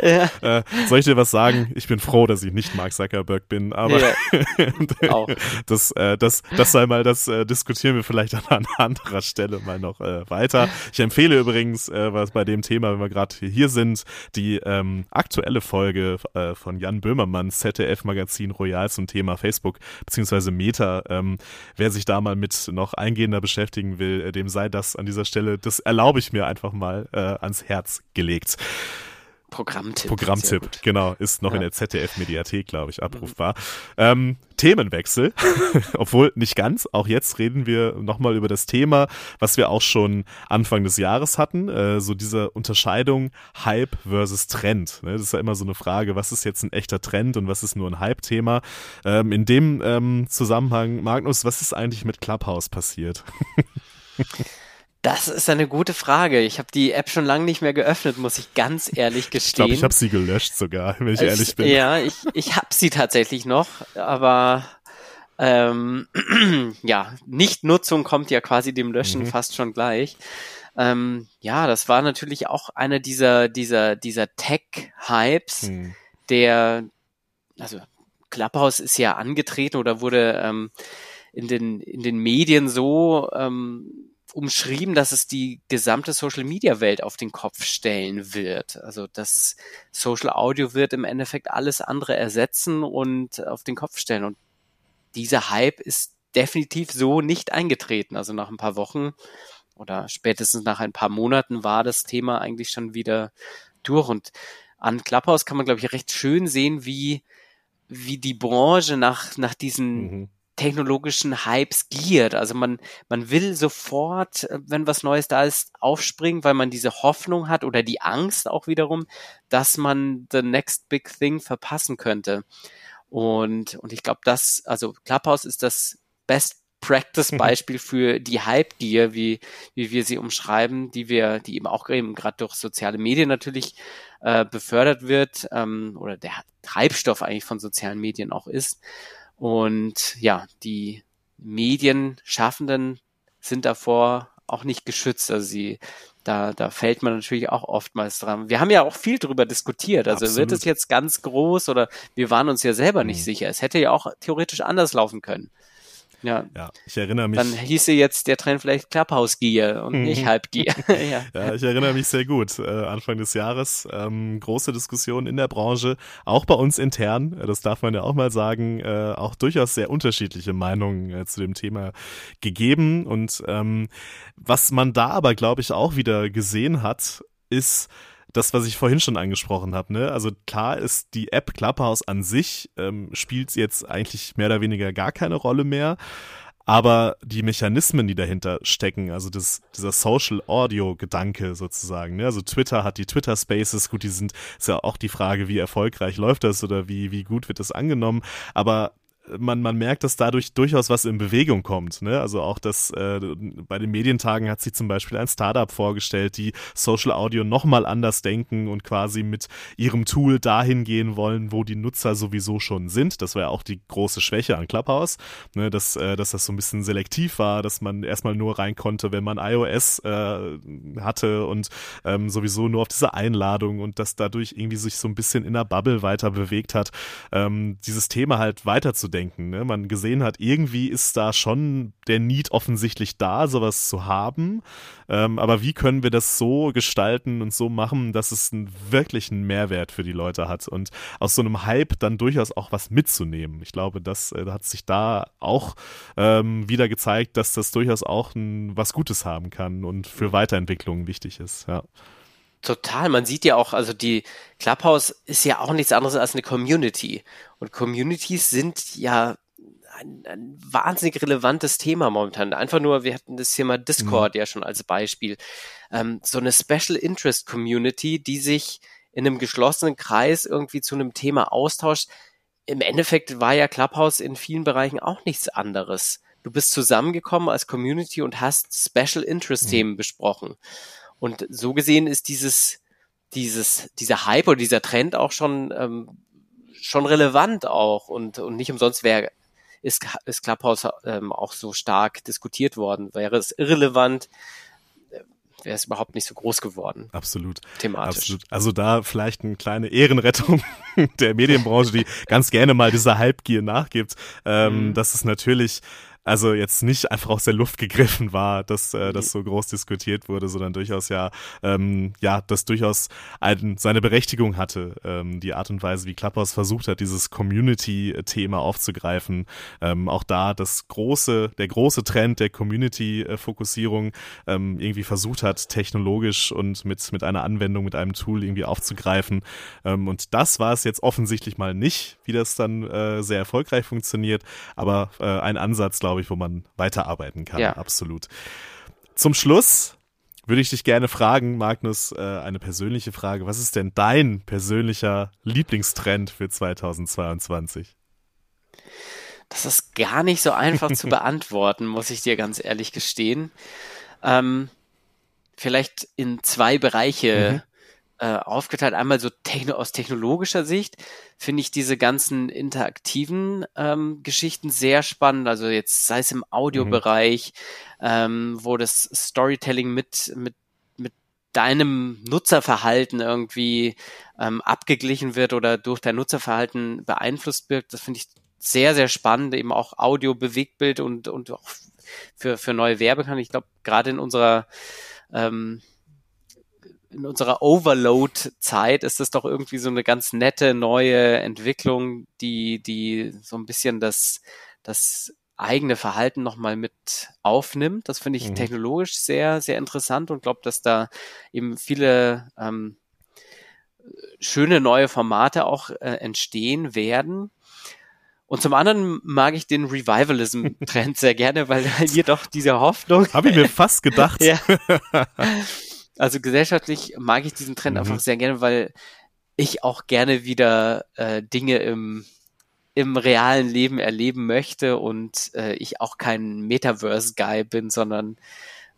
ja. Äh, soll ich dir was sagen? Ich bin froh, dass ich nicht Mark Zuckerberg bin, aber ja, das, äh, das, das sei mal, das äh, diskutieren wir vielleicht an, an anderer Stelle mal noch äh, weiter. Ich empfehle übrigens, äh, was bei dem Thema, wenn wir gerade hier sind, die ähm, aktuelle Folge äh, von Jan Böhmermanns ZDF-Magazin Royal zum Thema Facebook beziehungsweise Meta. Ähm, wer sich da mal mit noch eingehender beschäftigen will, dem sei das an dieser Stelle, das erlaube ich mir einfach mal äh, ans Herz gelegt. Programmtipp. Programmtipp, genau, ist noch ja. in der ZDF-Mediathek, glaube ich, abrufbar. Ähm, Themenwechsel, obwohl nicht ganz. Auch jetzt reden wir nochmal über das Thema, was wir auch schon Anfang des Jahres hatten, äh, so diese Unterscheidung Hype versus Trend. Ne? Das ist ja immer so eine Frage, was ist jetzt ein echter Trend und was ist nur ein Hype-Thema. Ähm, in dem ähm, Zusammenhang, Magnus, was ist eigentlich mit Clubhouse passiert? Das ist eine gute Frage. Ich habe die App schon lange nicht mehr geöffnet, muss ich ganz ehrlich gestehen. Ich glaube, ich habe sie gelöscht sogar, wenn ich es, ehrlich bin. Ja, ich, ich habe sie tatsächlich noch, aber ähm, ja, Nichtnutzung kommt ja quasi dem Löschen mhm. fast schon gleich. Ähm, ja, das war natürlich auch einer dieser, dieser, dieser Tech-Hypes, mhm. der, also Clubhouse ist ja angetreten oder wurde ähm, in den, in den Medien so ähm, umschrieben, dass es die gesamte Social Media Welt auf den Kopf stellen wird. Also das Social Audio wird im Endeffekt alles andere ersetzen und auf den Kopf stellen. Und dieser Hype ist definitiv so nicht eingetreten. Also nach ein paar Wochen oder spätestens nach ein paar Monaten war das Thema eigentlich schon wieder durch. Und an Clubhouse kann man, glaube ich, recht schön sehen, wie, wie die Branche nach, nach diesen mhm technologischen Hypes giert. Also man, man will sofort, äh, wenn was Neues da ist, aufspringen, weil man diese Hoffnung hat oder die Angst auch wiederum, dass man the next big thing verpassen könnte. Und, und ich glaube, das, also Clubhouse ist das Best Practice Beispiel für die Hype Gear, wie, wie wir sie umschreiben, die wir, die eben auch eben gerade durch soziale Medien natürlich äh, befördert wird, ähm, oder der Treibstoff eigentlich von sozialen Medien auch ist. Und ja, die Medienschaffenden sind davor auch nicht geschützt. Also sie, da, da fällt man natürlich auch oftmals dran. Wir haben ja auch viel drüber diskutiert. Also Absolut. wird es jetzt ganz groß oder wir waren uns ja selber nicht mhm. sicher. Es hätte ja auch theoretisch anders laufen können. Ja. ja, ich erinnere mich. Dann hieße jetzt der Trend vielleicht Clubhouse Gear und nicht Halb Gear. ja. ja, ich erinnere mich sehr gut. Äh, Anfang des Jahres ähm, große Diskussion in der Branche, auch bei uns intern. Äh, das darf man ja auch mal sagen. Äh, auch durchaus sehr unterschiedliche Meinungen äh, zu dem Thema gegeben. Und ähm, was man da aber, glaube ich, auch wieder gesehen hat, ist das, was ich vorhin schon angesprochen habe, ne? Also klar ist die App Clubhouse an sich ähm, spielt jetzt eigentlich mehr oder weniger gar keine Rolle mehr. Aber die Mechanismen, die dahinter stecken, also das, dieser Social Audio Gedanke sozusagen, ne? also Twitter hat die Twitter Spaces, gut, die sind, ist ja auch die Frage, wie erfolgreich läuft das oder wie, wie gut wird das angenommen, aber man, man merkt, dass dadurch durchaus was in Bewegung kommt. Ne? Also auch das, äh, bei den Medientagen hat sich zum Beispiel ein Startup vorgestellt, die Social Audio nochmal anders denken und quasi mit ihrem Tool dahin gehen wollen, wo die Nutzer sowieso schon sind. Das war ja auch die große Schwäche an Clubhouse, ne? dass, äh, dass das so ein bisschen selektiv war, dass man erstmal nur rein konnte, wenn man iOS äh, hatte und ähm, sowieso nur auf diese Einladung und dass dadurch irgendwie sich so ein bisschen in der Bubble weiter bewegt hat, ähm, dieses Thema halt weiterzudenken denken. Ne? Man gesehen hat, irgendwie ist da schon der Need offensichtlich da, sowas zu haben. Ähm, aber wie können wir das so gestalten und so machen, dass es einen wirklichen Mehrwert für die Leute hat und aus so einem Hype dann durchaus auch was mitzunehmen. Ich glaube, das äh, hat sich da auch ähm, wieder gezeigt, dass das durchaus auch ein, was Gutes haben kann und für Weiterentwicklungen wichtig ist. Ja. Total. Man sieht ja auch, also die Clubhouse ist ja auch nichts anderes als eine Community. Und Communities sind ja ein, ein wahnsinnig relevantes Thema momentan. Einfach nur, wir hatten das Thema Discord mhm. ja schon als Beispiel. Ähm, so eine Special Interest Community, die sich in einem geschlossenen Kreis irgendwie zu einem Thema austauscht. Im Endeffekt war ja Clubhouse in vielen Bereichen auch nichts anderes. Du bist zusammengekommen als Community und hast Special Interest mhm. Themen mhm. besprochen. Und so gesehen ist dieses, dieses, dieser Hype oder dieser Trend auch schon, ähm, schon relevant auch und, und nicht umsonst wäre ist, ist Clubhouse ähm, auch so stark diskutiert worden. Wäre es irrelevant, wäre es überhaupt nicht so groß geworden. Absolut. Thematisch. Absolut. Also da vielleicht eine kleine Ehrenrettung der Medienbranche, die ganz gerne mal dieser Halbgier nachgibt. Ähm, mhm. Das ist natürlich also jetzt nicht einfach aus der Luft gegriffen war, dass äh, das so groß diskutiert wurde, sondern durchaus ja, ähm, ja, das durchaus ein, seine Berechtigung hatte, ähm, die Art und Weise, wie Clubhouse versucht hat, dieses Community-Thema aufzugreifen. Ähm, auch da das große, der große Trend der Community-Fokussierung ähm, irgendwie versucht hat, technologisch und mit, mit einer Anwendung, mit einem Tool irgendwie aufzugreifen. Ähm, und das war es jetzt offensichtlich mal nicht, wie das dann äh, sehr erfolgreich funktioniert, aber äh, ein Ansatz, glaube ich, glaube ich, wo man weiterarbeiten kann. Ja. Absolut. Zum Schluss würde ich dich gerne fragen, Magnus, äh, eine persönliche Frage. Was ist denn dein persönlicher Lieblingstrend für 2022? Das ist gar nicht so einfach zu beantworten, muss ich dir ganz ehrlich gestehen. Ähm, vielleicht in zwei Bereiche mhm äh, aufgeteilt. Einmal so techno aus technologischer Sicht finde ich diese ganzen interaktiven ähm, Geschichten sehr spannend. Also jetzt sei es im Audiobereich, mhm. ähm, wo das Storytelling mit mit mit deinem Nutzerverhalten irgendwie ähm, abgeglichen wird oder durch dein Nutzerverhalten beeinflusst wird. Das finde ich sehr, sehr spannend, eben auch Audio, Bewegtbild und, und auch für, für neue Werbekanäle. Ich glaube, gerade in unserer ähm, in unserer Overload-Zeit ist das doch irgendwie so eine ganz nette neue Entwicklung, die, die so ein bisschen das, das eigene Verhalten nochmal mit aufnimmt. Das finde ich mhm. technologisch sehr, sehr interessant und glaube, dass da eben viele ähm, schöne neue Formate auch äh, entstehen werden. Und zum anderen mag ich den Revivalism-Trend sehr gerne, weil hier doch diese Hoffnung. Habe ich mir fast gedacht. ja. Also gesellschaftlich mag ich diesen Trend mhm. einfach sehr gerne, weil ich auch gerne wieder äh, Dinge im im realen Leben erleben möchte und äh, ich auch kein Metaverse-Guy bin, sondern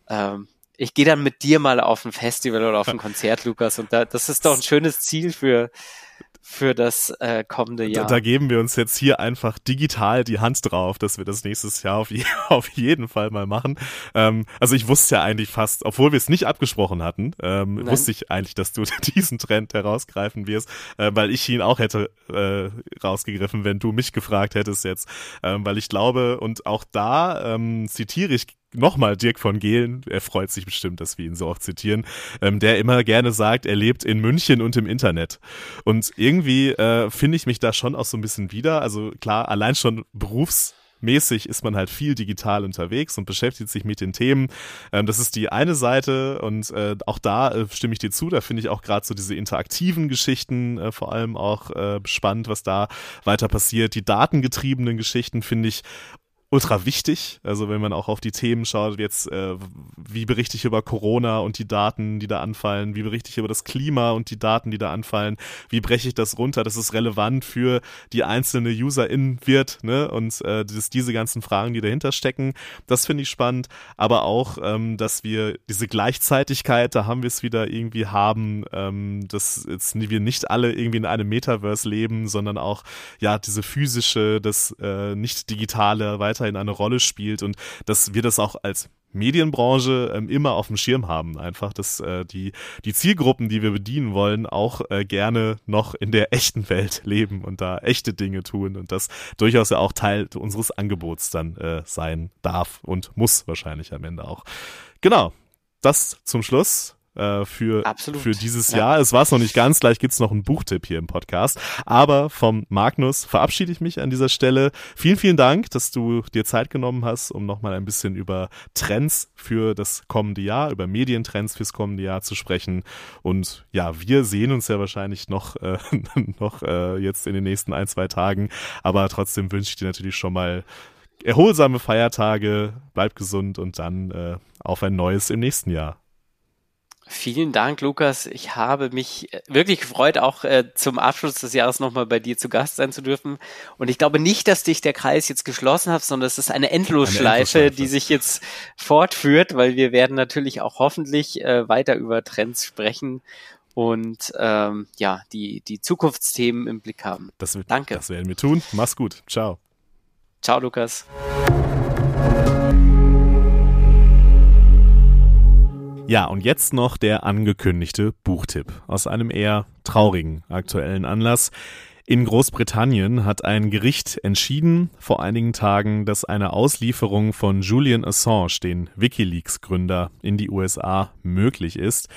ähm, ich gehe dann mit dir mal auf ein Festival oder auf ein Konzert, Lukas, und da, das ist doch ein schönes Ziel für für das äh, kommende Jahr. Da, da, geben wir uns jetzt hier einfach digital die Hand drauf, dass wir das nächstes Jahr auf, je, auf jeden Fall mal machen. Ähm, also ich wusste ja eigentlich fast, obwohl wir es nicht abgesprochen hatten, ähm, wusste ich eigentlich, dass du diesen Trend herausgreifen wirst, äh, weil ich ihn auch hätte äh, rausgegriffen, wenn du mich gefragt hättest jetzt. Ähm, weil ich glaube, und auch da ähm, zitiere ich nochmal Dirk von Gehlen, er freut sich bestimmt, dass wir ihn so oft zitieren, ähm, der immer gerne sagt, er lebt in München und im Internet. Und irgendwie äh, finde ich mich da schon auch so ein bisschen wieder. Also klar, allein schon berufs mäßig ist man halt viel digital unterwegs und beschäftigt sich mit den Themen. Ähm, das ist die eine Seite und äh, auch da äh, stimme ich dir zu. Da finde ich auch gerade so diese interaktiven Geschichten äh, vor allem auch äh, spannend, was da weiter passiert. Die datengetriebenen Geschichten finde ich ultra wichtig. Also wenn man auch auf die Themen schaut, jetzt äh, wie berichte ich über Corona und die Daten, die da anfallen, wie berichte ich über das Klima und die Daten, die da anfallen, wie breche ich das runter, dass es relevant für die einzelne UserIn wird, ne? Und äh, das, diese ganzen Fragen, die dahinter stecken, das finde ich spannend. Aber auch, ähm, dass wir diese Gleichzeitigkeit, da haben wir es wieder irgendwie haben, ähm, dass jetzt wir nicht alle irgendwie in einem Metaverse leben, sondern auch ja diese physische, das äh, nicht digitale weiter weiterhin eine Rolle spielt und dass wir das auch als Medienbranche ähm, immer auf dem Schirm haben. Einfach, dass äh, die, die Zielgruppen, die wir bedienen wollen, auch äh, gerne noch in der echten Welt leben und da echte Dinge tun und das durchaus ja auch Teil unseres Angebots dann äh, sein darf und muss wahrscheinlich am Ende auch. Genau, das zum Schluss äh, für, für dieses ja. Jahr. Es war es noch nicht ganz, gleich gibt's noch einen Buchtipp hier im Podcast. Aber vom Magnus verabschiede ich mich an dieser Stelle. Vielen, vielen Dank, dass du dir Zeit genommen hast, um nochmal ein bisschen über Trends für das kommende Jahr, über Medientrends fürs kommende Jahr zu sprechen. Und ja, wir sehen uns ja wahrscheinlich noch, äh, noch äh, jetzt in den nächsten ein, zwei Tagen. Aber trotzdem wünsche ich dir natürlich schon mal erholsame Feiertage, bleib gesund und dann äh, auf ein neues im nächsten Jahr. Vielen Dank, Lukas. Ich habe mich äh, wirklich gefreut, auch äh, zum Abschluss des Jahres nochmal bei dir zu Gast sein zu dürfen. Und ich glaube nicht, dass dich der Kreis jetzt geschlossen hat, sondern es ist eine Endlosschleife, eine Endlosschleife. die sich jetzt fortführt, weil wir werden natürlich auch hoffentlich äh, weiter über Trends sprechen und ähm, ja, die, die Zukunftsthemen im Blick haben. Das wird, Danke. Das werden wir tun. Mach's gut. Ciao. Ciao, Lukas. Ja, und jetzt noch der angekündigte Buchtipp aus einem eher traurigen aktuellen Anlass. In Großbritannien hat ein Gericht entschieden vor einigen Tagen, dass eine Auslieferung von Julian Assange, den Wikileaks-Gründer, in die USA möglich ist.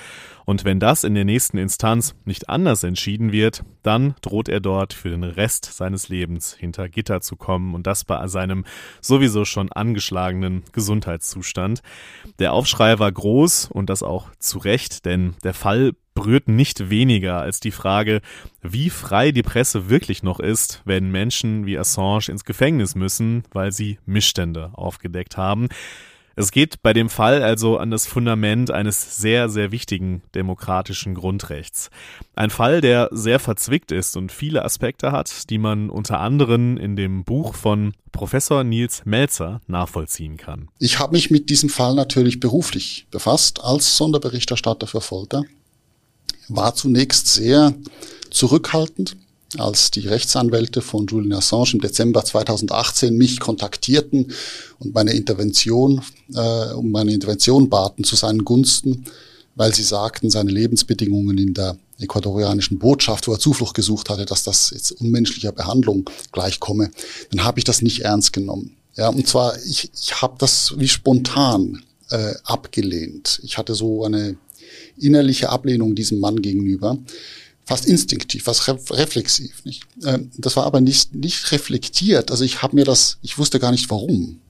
Und wenn das in der nächsten Instanz nicht anders entschieden wird, dann droht er dort für den Rest seines Lebens hinter Gitter zu kommen und das bei seinem sowieso schon angeschlagenen Gesundheitszustand. Der Aufschrei war groß und das auch zu Recht, denn der Fall berührt nicht weniger als die Frage, wie frei die Presse wirklich noch ist, wenn Menschen wie Assange ins Gefängnis müssen, weil sie Missstände aufgedeckt haben. Es geht bei dem Fall also an das Fundament eines sehr, sehr wichtigen demokratischen Grundrechts. Ein Fall, der sehr verzwickt ist und viele Aspekte hat, die man unter anderem in dem Buch von Professor Nils Melzer nachvollziehen kann. Ich habe mich mit diesem Fall natürlich beruflich befasst als Sonderberichterstatter für Folter. War zunächst sehr zurückhaltend, als die Rechtsanwälte von Julian Assange im Dezember 2018 mich kontaktierten und meine Intervention, äh, um meine Intervention baten zu seinen Gunsten, weil sie sagten, seine Lebensbedingungen in der ecuadorianischen Botschaft, wo er Zuflucht gesucht hatte, dass das jetzt unmenschlicher Behandlung gleichkomme, dann habe ich das nicht ernst genommen. Ja, und zwar, ich, ich habe das wie spontan äh, abgelehnt. Ich hatte so eine innerliche Ablehnung diesem Mann gegenüber fast instinktiv, fast reflexiv. Nicht? Ähm, das war aber nicht, nicht reflektiert. Also ich habe mir das, ich wusste gar nicht warum.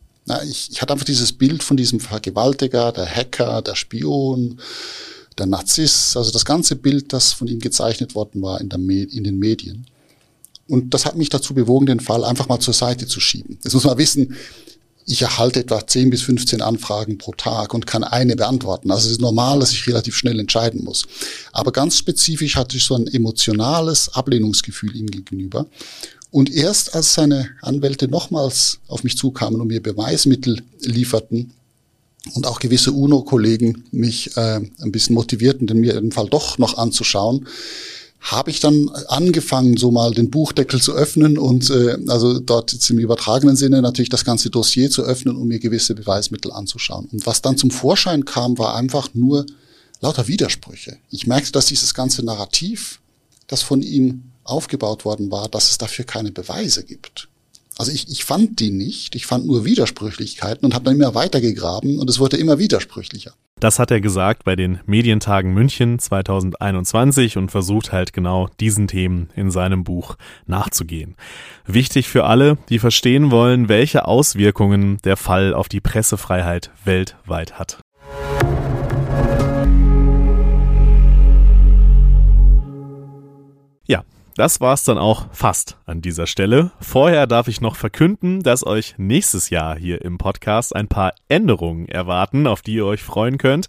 Ich, ich hatte einfach dieses Bild von diesem Vergewaltiger, der Hacker, der Spion, der Narzisst, also das ganze Bild, das von ihm gezeichnet worden war in, der in den Medien. Und das hat mich dazu bewogen, den Fall einfach mal zur Seite zu schieben. Jetzt muss man wissen, ich erhalte etwa 10 bis 15 Anfragen pro Tag und kann eine beantworten. Also es ist normal, dass ich relativ schnell entscheiden muss. Aber ganz spezifisch hatte ich so ein emotionales Ablehnungsgefühl ihm gegenüber. Und erst als seine Anwälte nochmals auf mich zukamen und mir Beweismittel lieferten und auch gewisse UNO-Kollegen mich äh, ein bisschen motivierten, den mir den Fall doch noch anzuschauen, habe ich dann angefangen, so mal den Buchdeckel zu öffnen und äh, also dort jetzt im übertragenen Sinne natürlich das ganze Dossier zu öffnen, um mir gewisse Beweismittel anzuschauen. Und was dann zum Vorschein kam, war einfach nur lauter Widersprüche. Ich merkte, dass dieses ganze Narrativ, das von ihm aufgebaut worden war, dass es dafür keine Beweise gibt. Also ich, ich fand die nicht, ich fand nur Widersprüchlichkeiten und habe dann immer weitergegraben und es wurde immer widersprüchlicher. Das hat er gesagt bei den Medientagen München 2021 und versucht halt genau diesen Themen in seinem Buch nachzugehen. Wichtig für alle, die verstehen wollen, welche Auswirkungen der Fall auf die Pressefreiheit weltweit hat. Das war's dann auch fast an dieser Stelle. Vorher darf ich noch verkünden, dass euch nächstes Jahr hier im Podcast ein paar Änderungen erwarten, auf die ihr euch freuen könnt.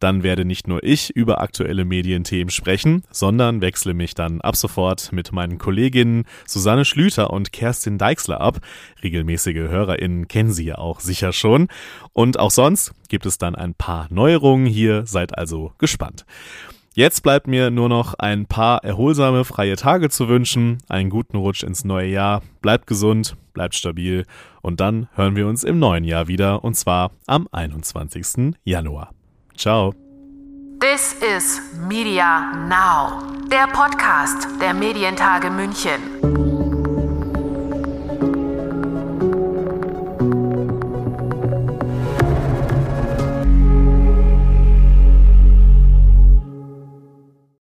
Dann werde nicht nur ich über aktuelle Medienthemen sprechen, sondern wechsle mich dann ab sofort mit meinen Kolleginnen Susanne Schlüter und Kerstin Deixler ab. Regelmäßige HörerInnen kennen sie ja auch sicher schon. Und auch sonst gibt es dann ein paar Neuerungen hier, seid also gespannt. Jetzt bleibt mir nur noch ein paar erholsame freie Tage zu wünschen, einen guten Rutsch ins neue Jahr, bleibt gesund, bleibt stabil und dann hören wir uns im neuen Jahr wieder und zwar am 21. Januar. Ciao. This is Media Now, der Podcast der Medientage München.